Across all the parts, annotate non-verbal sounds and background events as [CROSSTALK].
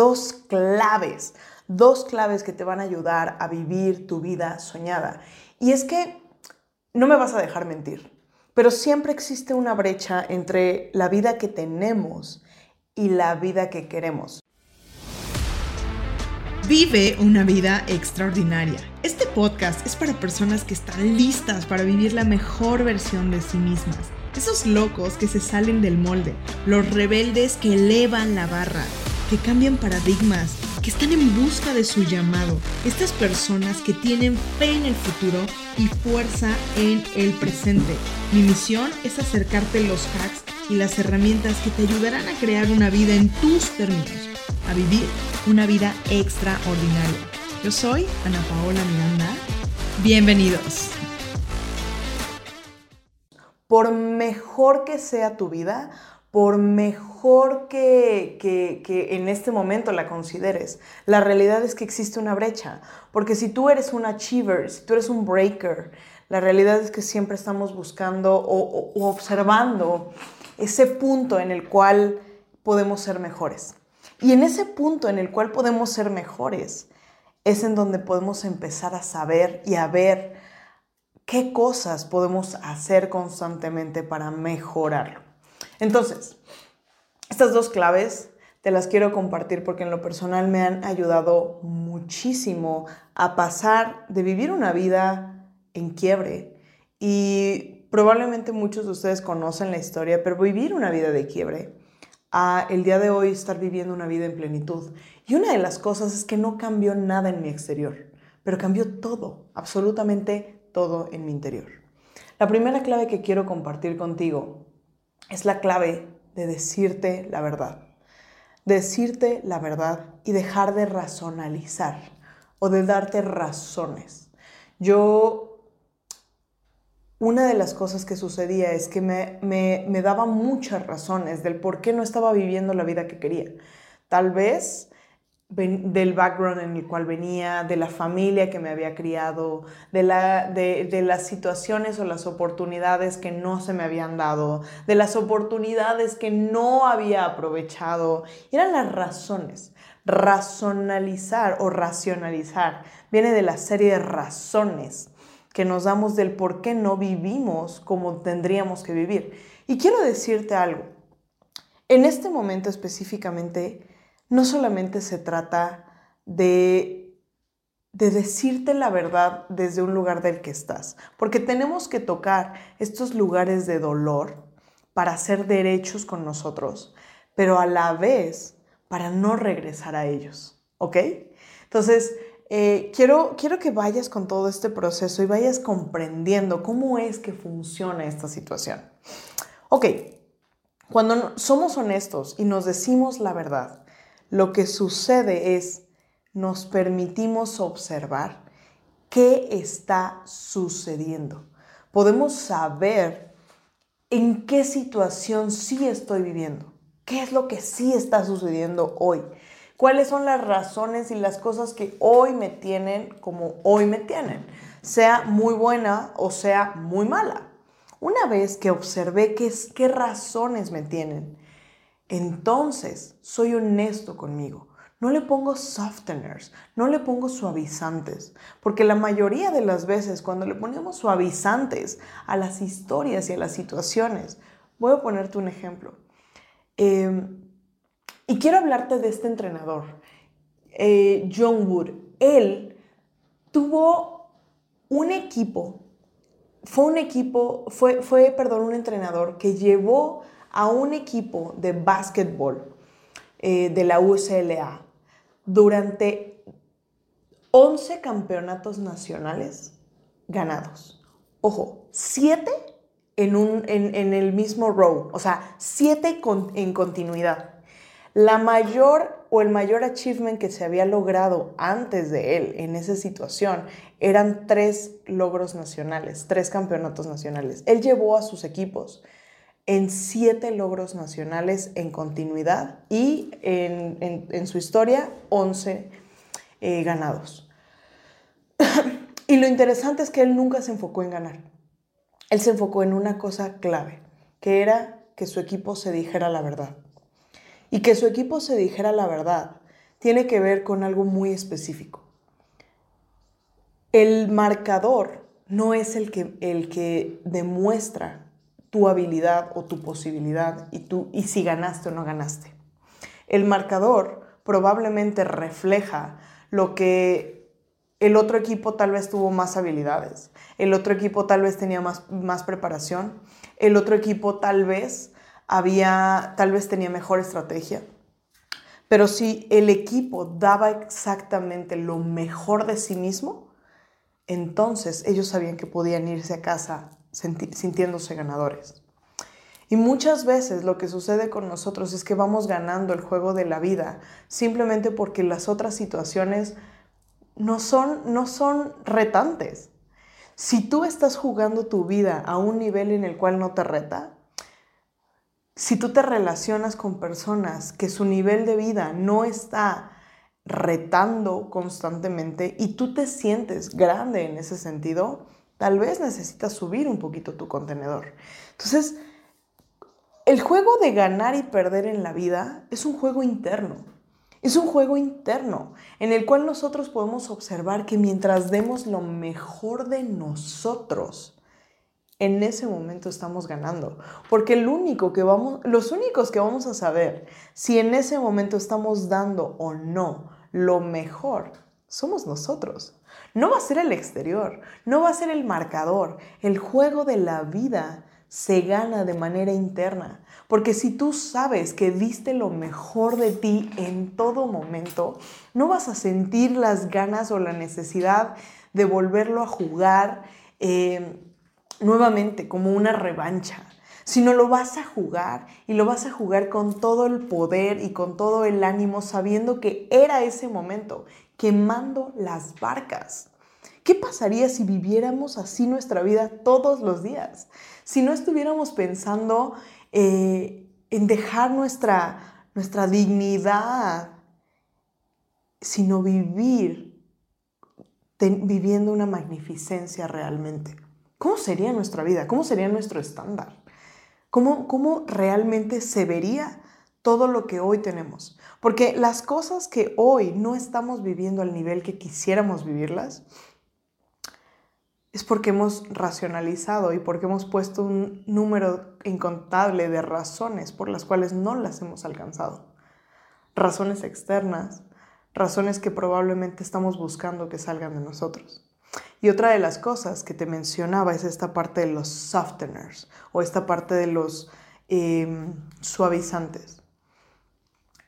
dos claves, dos claves que te van a ayudar a vivir tu vida soñada. Y es que no me vas a dejar mentir, pero siempre existe una brecha entre la vida que tenemos y la vida que queremos. Vive una vida extraordinaria. Este podcast es para personas que están listas para vivir la mejor versión de sí mismas. Esos locos que se salen del molde, los rebeldes que elevan la barra, que cambian paradigmas, que están en busca de su llamado. Estas personas que tienen fe en el futuro y fuerza en el presente. Mi misión es acercarte los hacks y las herramientas que te ayudarán a crear una vida en tus términos, a vivir una vida extraordinaria. Yo soy Ana Paola Miranda. Bienvenidos. Por mejor que sea tu vida, por mejor que, que, en este momento la consideres, la realidad es que existe una brecha. Porque si tú eres un achiever, si tú eres un breaker, la realidad es que siempre estamos buscando o, o observando ese punto en el cual podemos ser mejores. Y en ese punto en el cual podemos ser mejores, es en donde podemos empezar a saber y a ver qué cosas podemos hacer constantemente para mejorarlo. Entonces, estas dos claves te las quiero compartir porque en lo personal me han ayudado muchísimo a pasar de vivir una vida en quiebre y probablemente muchos de ustedes conocen la historia, pero vivir una vida de quiebre a el día de hoy estar viviendo una vida en plenitud. Y una de las cosas es que no cambió nada en mi exterior, pero cambió todo, absolutamente todo en mi interior. La primera clave que quiero compartir contigo es la clave de decirte la verdad. Decirte la verdad y dejar de razonalizar o de darte razones. Yo, una de las cosas que sucedía es que me, me, me daba muchas razones del por qué no estaba viviendo la vida que quería. Tal vez del background en el cual venía, de la familia que me había criado, de, la, de, de, las situaciones o las oportunidades que no se me habían dado, de las oportunidades que no había aprovechado. Eran las razones. Razonalizar o racionalizar viene de la serie de razones que nos damos del por qué no vivimos como tendríamos que vivir. Y quiero decirte algo. En este momento específicamente, no solamente se trata de, de decirte la verdad desde un lugar del que estás, porque tenemos que tocar estos lugares de dolor para hacer derechos con nosotros, pero a la vez para no regresar a ellos, ¿ok? Entonces, eh, quiero, quiero que vayas con todo este proceso y vayas comprendiendo cómo es que funciona esta situación. Ok, cuando somos honestos y nos decimos la verdad, lo que sucede es nos permitimos observar qué está sucediendo. Podemos saber en qué situación sí estoy viviendo, qué es lo que sí está sucediendo hoy, cuáles son las razones y las cosas que hoy me tienen como hoy me tienen, sea muy buena o sea muy mala. Una vez que observé qué, qué razones me tienen, entonces soy honesto conmigo. No le pongo softeners, no le pongo suavizantes, porque la mayoría de las veces cuando le ponemos suavizantes a las historias y a las situaciones, voy a ponerte un ejemplo. Em, y quiero hablarte de este entrenador, eh, John Wood. Él tuvo un equipo, fue un equipo, fue, fue, perdón, un entrenador que llevó a un equipo de básquetbol eh, de la UCLA durante 11 campeonatos nacionales ganados. Ojo, 7 en, un, en, el mismo row, o sea, 7 en continuidad. La mayor o el mayor achievement que se había logrado antes de él en esa situación eran tres logros nacionales, tres campeonatos nacionales. Él llevó a sus equipos en siete logros nacionales en continuidad y en, su historia 11 eh, ganados. [COUGHS] y lo interesante es que él nunca se enfocó en ganar. Él se enfocó en una cosa clave, que era que su equipo se dijera la verdad. Y que su equipo se dijera la verdad tiene que ver con algo muy específico. El marcador no es el que, el que demuestra tu habilidad o tu posibilidad y, tú, y si ganaste o no ganaste. El marcador probablemente refleja lo que el otro equipo tal vez tuvo más habilidades, el otro equipo tal vez tenía más, más preparación, el otro equipo tal vez había, tal vez tenía mejor estrategia. Pero si el equipo daba exactamente lo mejor de sí mismo, entonces ellos sabían que podían irse a casa sintiéndose ganadores. Y muchas veces lo que sucede con nosotros es que vamos ganando el juego de la vida simplemente porque las otras situaciones no son, no son retantes. Si tú estás jugando tu vida a un nivel en el cual no te reta, si tú te relacionas con personas que su nivel de vida no está retando constantemente y tú te sientes grande en ese sentido, tal vez necesitas subir un poquito tu contenedor. Entonces, el juego de ganar y perder en la vida es un juego interno. Es un juego interno en el cual nosotros podemos observar que mientras demos lo mejor de nosotros, en ese momento estamos ganando. Porque el único que vamos, los únicos que vamos a saber si en ese momento estamos dando o no lo mejor somos nosotros. No va a ser el exterior, no va a ser el marcador. El juego de la vida se gana de manera interna. Porque si tú sabes que diste lo mejor de ti en todo momento, no vas a sentir las ganas o la necesidad de volverlo a jugar. Eh, nuevamente como una revancha, sino lo vas a jugar y lo vas a jugar con todo el poder y con todo el ánimo, sabiendo que era ese momento, quemando las barcas. ¿Qué pasaría si viviéramos así nuestra vida todos los días? Si no estuviéramos pensando eh, en dejar nuestra, nuestra dignidad, sino vivir viviendo una magnificencia realmente. ¿Cómo sería nuestra vida? ¿Cómo sería nuestro estándar? ¿Cómo, ¿Cómo realmente se vería todo lo que hoy tenemos? Porque las cosas que hoy no estamos viviendo al nivel que quisiéramos vivirlas, es porque hemos racionalizado y porque hemos puesto un número incontable de razones por las cuales no las hemos alcanzado. Razones externas, razones que probablemente estamos buscando que salgan de nosotros. Y otra de las cosas que te mencionaba es esta parte de los softeners o esta parte de los em, suavizantes.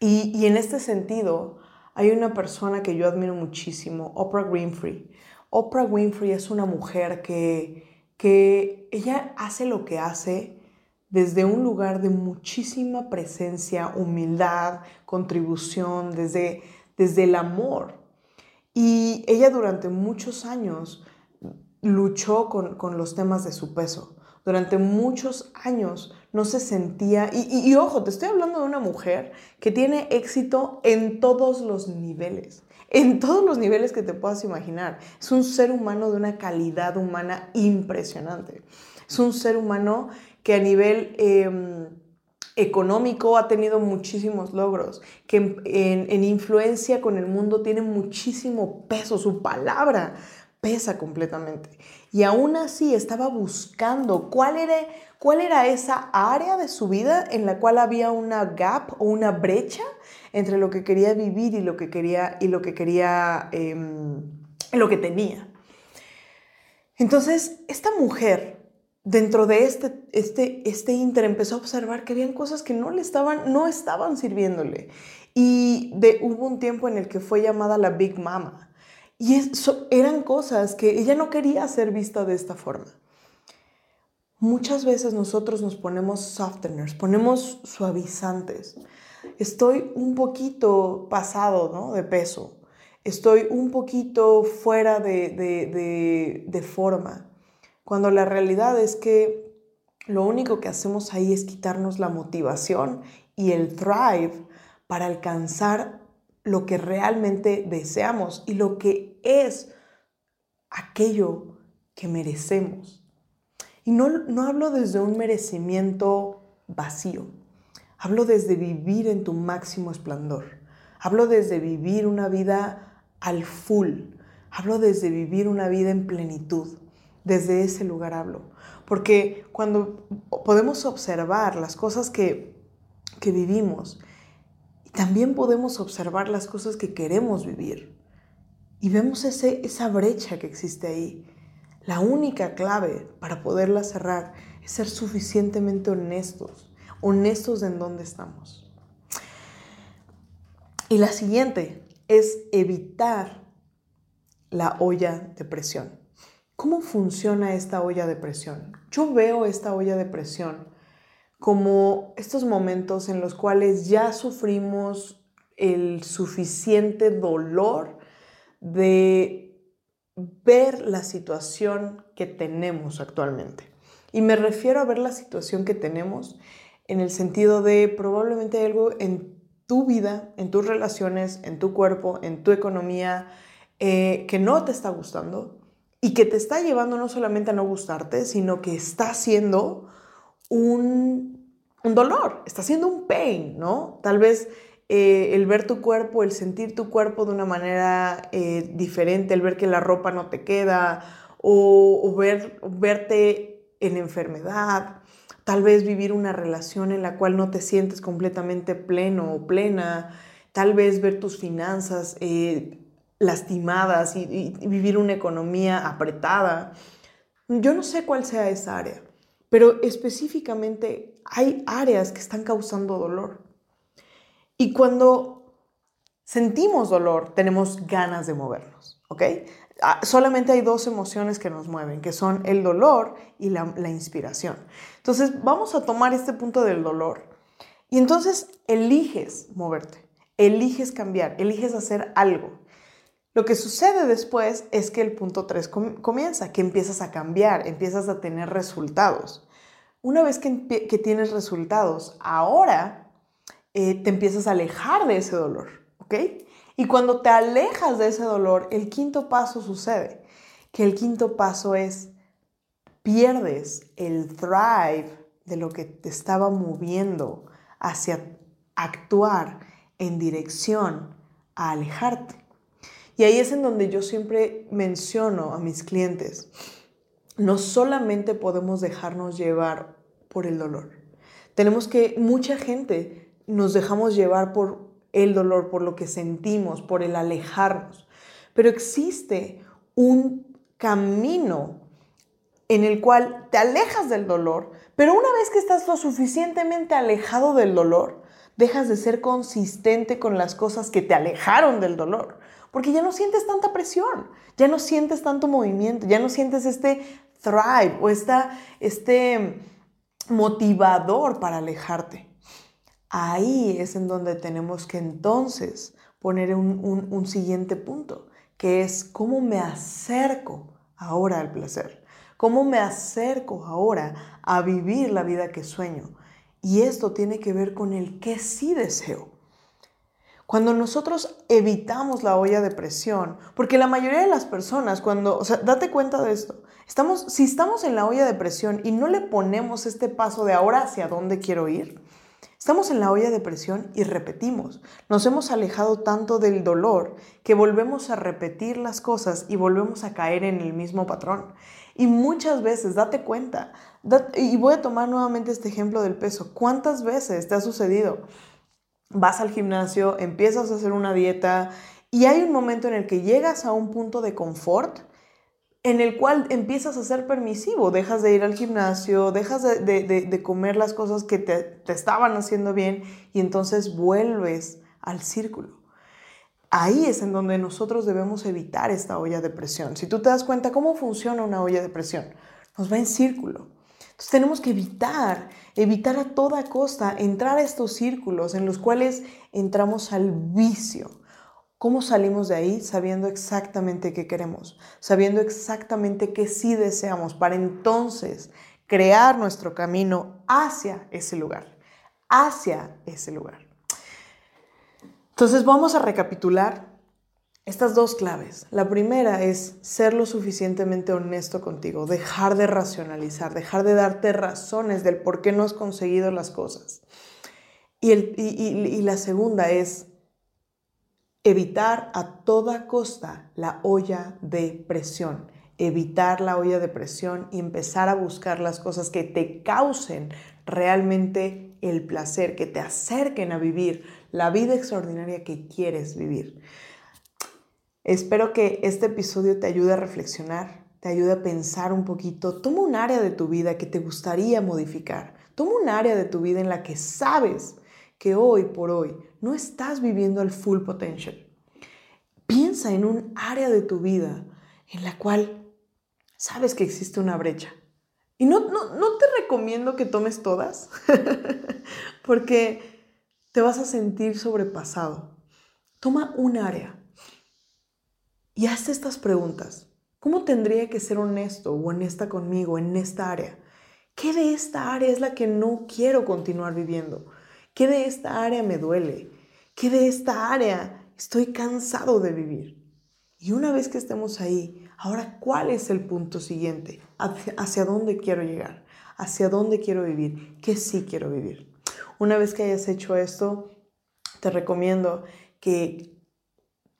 Y, en este sentido, hay una persona que yo admiro muchísimo, Oprah Winfrey. Oprah Winfrey es una mujer que, que ella hace lo que hace desde un lugar de muchísima presencia, humildad, contribución, desde, desde el amor. Y ella durante muchos años luchó con, los temas de su peso. Durante muchos años no se sentía, y, ojo, te estoy hablando de una mujer que tiene éxito en todos los niveles, en todos los niveles que te puedas imaginar. Es un ser humano de una calidad humana impresionante. Es un ser humano que a nivel... Em, económico ha tenido muchísimos logros, que en, influencia con el mundo tiene muchísimo peso, su palabra pesa completamente. Y aún así estaba buscando cuál era, cuál era esa área de su vida en la cual había una gap o una brecha entre lo que quería vivir y lo que quería, y lo que, quería, em, lo que tenía. Entonces, esta mujer dentro de este, este, este inter empezó a observar que habían cosas que no le estaban, no estaban sirviéndole. Y de, hubo un tiempo en el que fue llamada la Big Mama. Y eso, eran cosas que ella no quería ser vista de esta forma. Muchas veces nosotros nos ponemos softeners, ponemos suavizantes. Estoy un poquito pasado ¿no? de peso. Estoy un poquito fuera de, de, de, de forma cuando la realidad es que lo único que hacemos ahí es quitarnos la motivación y el thrive para alcanzar lo que realmente deseamos y lo que es aquello que merecemos. Y no, no hablo desde un merecimiento vacío, hablo desde vivir en tu máximo esplendor. Hablo desde vivir una vida al full. Hablo desde vivir una vida en plenitud. Desde ese lugar hablo. Porque cuando podemos observar las cosas que, que vivimos, también podemos observar las cosas que queremos vivir. Y vemos ese, esa brecha que existe ahí. La única clave para poderla cerrar es ser suficientemente honestos, honestos en dónde estamos. Y la siguiente es evitar la olla de presión. ¿Cómo funciona esta olla de presión? Yo veo esta olla de presión como estos momentos en los cuales ya sufrimos el suficiente dolor de ver la situación que tenemos actualmente. Y me refiero a ver la situación que tenemos en el sentido de probablemente hay algo en tu vida, en tus relaciones, en tu cuerpo, en tu economía, eh, que no te está gustando y que te está llevando no solamente a no gustarte, sino que está haciendo un, dolor, está haciendo un pain, ¿no? Tal vez eh, el ver tu cuerpo, el sentir tu cuerpo de una manera eh, diferente, el ver que la ropa no te queda o, ver, verte en enfermedad, tal vez vivir una relación en la cual no te sientes completamente pleno o plena, tal vez ver tus finanzas eh, lastimadas y, y vivir una economía apretada. Yo no sé cuál sea esa área, pero específicamente hay áreas que están causando dolor. Y cuando sentimos dolor, tenemos ganas de movernos, ¿ok? Ah, solamente hay dos emociones que nos mueven, que son el dolor y la, inspiración. Entonces, vamos a tomar este punto del dolor y entonces eliges moverte, eliges cambiar, eliges hacer algo. Lo que sucede después es que el punto 3 comienza, que empiezas a cambiar, empiezas a tener resultados. Una vez que, tienes resultados, ahora eh, te empiezas a alejar de ese dolor, ¿ok? Y cuando te alejas de ese dolor, el quinto paso sucede, que el quinto paso es pierdes el thrive de lo que te estaba moviendo hacia actuar en dirección a alejarte. Y ahí es en donde yo siempre menciono a mis clientes, no solamente podemos dejarnos llevar por el dolor. Tenemos que, mucha gente nos dejamos llevar por el dolor, por lo que sentimos, por el alejarnos. Pero existe un camino en el cual te alejas del dolor, pero una vez que estás lo suficientemente alejado del dolor, dejas de ser consistente con las cosas que te alejaron del dolor, porque ya no sientes tanta presión, ya no sientes tanto movimiento, ya no sientes este thrive o esta, este motivador para alejarte. Ahí es en donde tenemos que entonces poner un, siguiente punto, que es cómo me acerco ahora al placer, cómo me acerco ahora a vivir la vida que sueño. Y esto tiene que ver con el que sí deseo. Cuando nosotros evitamos la olla de presión, porque la mayoría de las personas, cuando, o sea, date cuenta de esto, estamos, si estamos en la olla de presión y no le ponemos este paso de ahora hacia dónde quiero ir, Estamos en la olla de presión y repetimos. Nos hemos alejado tanto del dolor que volvemos a repetir las cosas y volvemos a caer en el mismo patrón. Y muchas veces, date cuenta, y voy a tomar nuevamente este ejemplo del peso. ¿Cuántas veces te ha sucedido? Vas al gimnasio, empiezas a hacer una dieta y hay un momento en el que llegas a un punto de confort en el cual empiezas a ser permisivo, dejas de ir al gimnasio, dejas de, comer las cosas que te, te, estaban haciendo bien y entonces vuelves al círculo. Ahí es en donde nosotros debemos evitar esta olla de presión. Si tú te das cuenta cómo funciona una olla de presión, nos va en círculo. Entonces tenemos que evitar, evitar a toda costa entrar a estos círculos en los cuales entramos al vicio ¿Cómo salimos de ahí sabiendo exactamente qué queremos? Sabiendo exactamente qué sí deseamos para entonces crear nuestro camino hacia ese lugar, hacia ese lugar. Entonces vamos a recapitular estas dos claves. La primera es ser lo suficientemente honesto contigo, dejar de racionalizar, dejar de darte razones del por qué no has conseguido las cosas. Y, y la segunda es evitar a toda costa la olla de presión, evitar la olla de presión y empezar a buscar las cosas que te causen realmente el placer, que te acerquen a vivir la vida extraordinaria que quieres vivir. Espero que este episodio te ayude a reflexionar, te ayude a pensar un poquito. Toma un área de tu vida que te gustaría modificar. Toma un área de tu vida en la que sabes que hoy por hoy no estás viviendo al full potential. Piensa en un área de tu vida en la cual sabes que existe una brecha. Y no, no, no te recomiendo que tomes todas, [LAUGHS] porque te vas a sentir sobrepasado. Toma un área y hazte estas preguntas. ¿Cómo tendría que ser honesto o honesta conmigo en esta área? ¿Qué de esta área es la que no quiero continuar viviendo? ¿Qué de esta área me duele? ¿Qué de esta área estoy cansado de vivir? Y una vez que estemos ahí, ahora, ¿cuál es el punto siguiente? ¿Hacia, dónde quiero llegar? ¿Hacia dónde quiero vivir? ¿Qué sí quiero vivir? Una vez que hayas hecho esto, te recomiendo que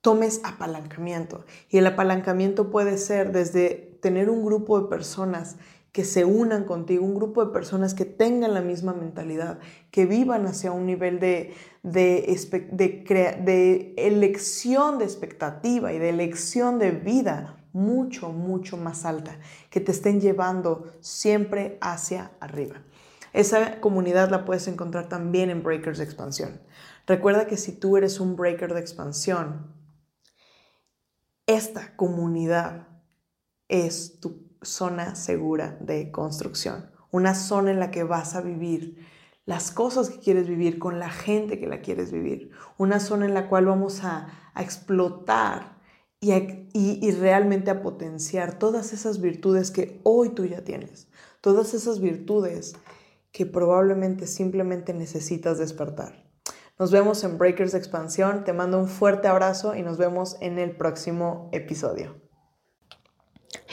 tomes apalancamiento. Y el apalancamiento puede ser desde tener un grupo de personas que se unan contigo, un grupo de personas que tengan la misma mentalidad, que vivan hacia un nivel de, de, de, elección de expectativa y de elección de vida mucho, mucho más alta, que te estén llevando siempre hacia arriba. Esa comunidad la puedes encontrar también en Breakers de Expansión. Recuerda que si tú eres un breaker de expansión, esta comunidad es tu zona segura de construcción, una zona en la que vas a vivir las cosas que quieres vivir con la gente que la quieres vivir, una zona en la cual vamos a, explotar y, y realmente a potenciar todas esas virtudes que hoy tú ya tienes, todas esas virtudes que probablemente simplemente necesitas despertar. Nos vemos en Breakers Expansión, te mando un fuerte abrazo y nos vemos en el próximo episodio.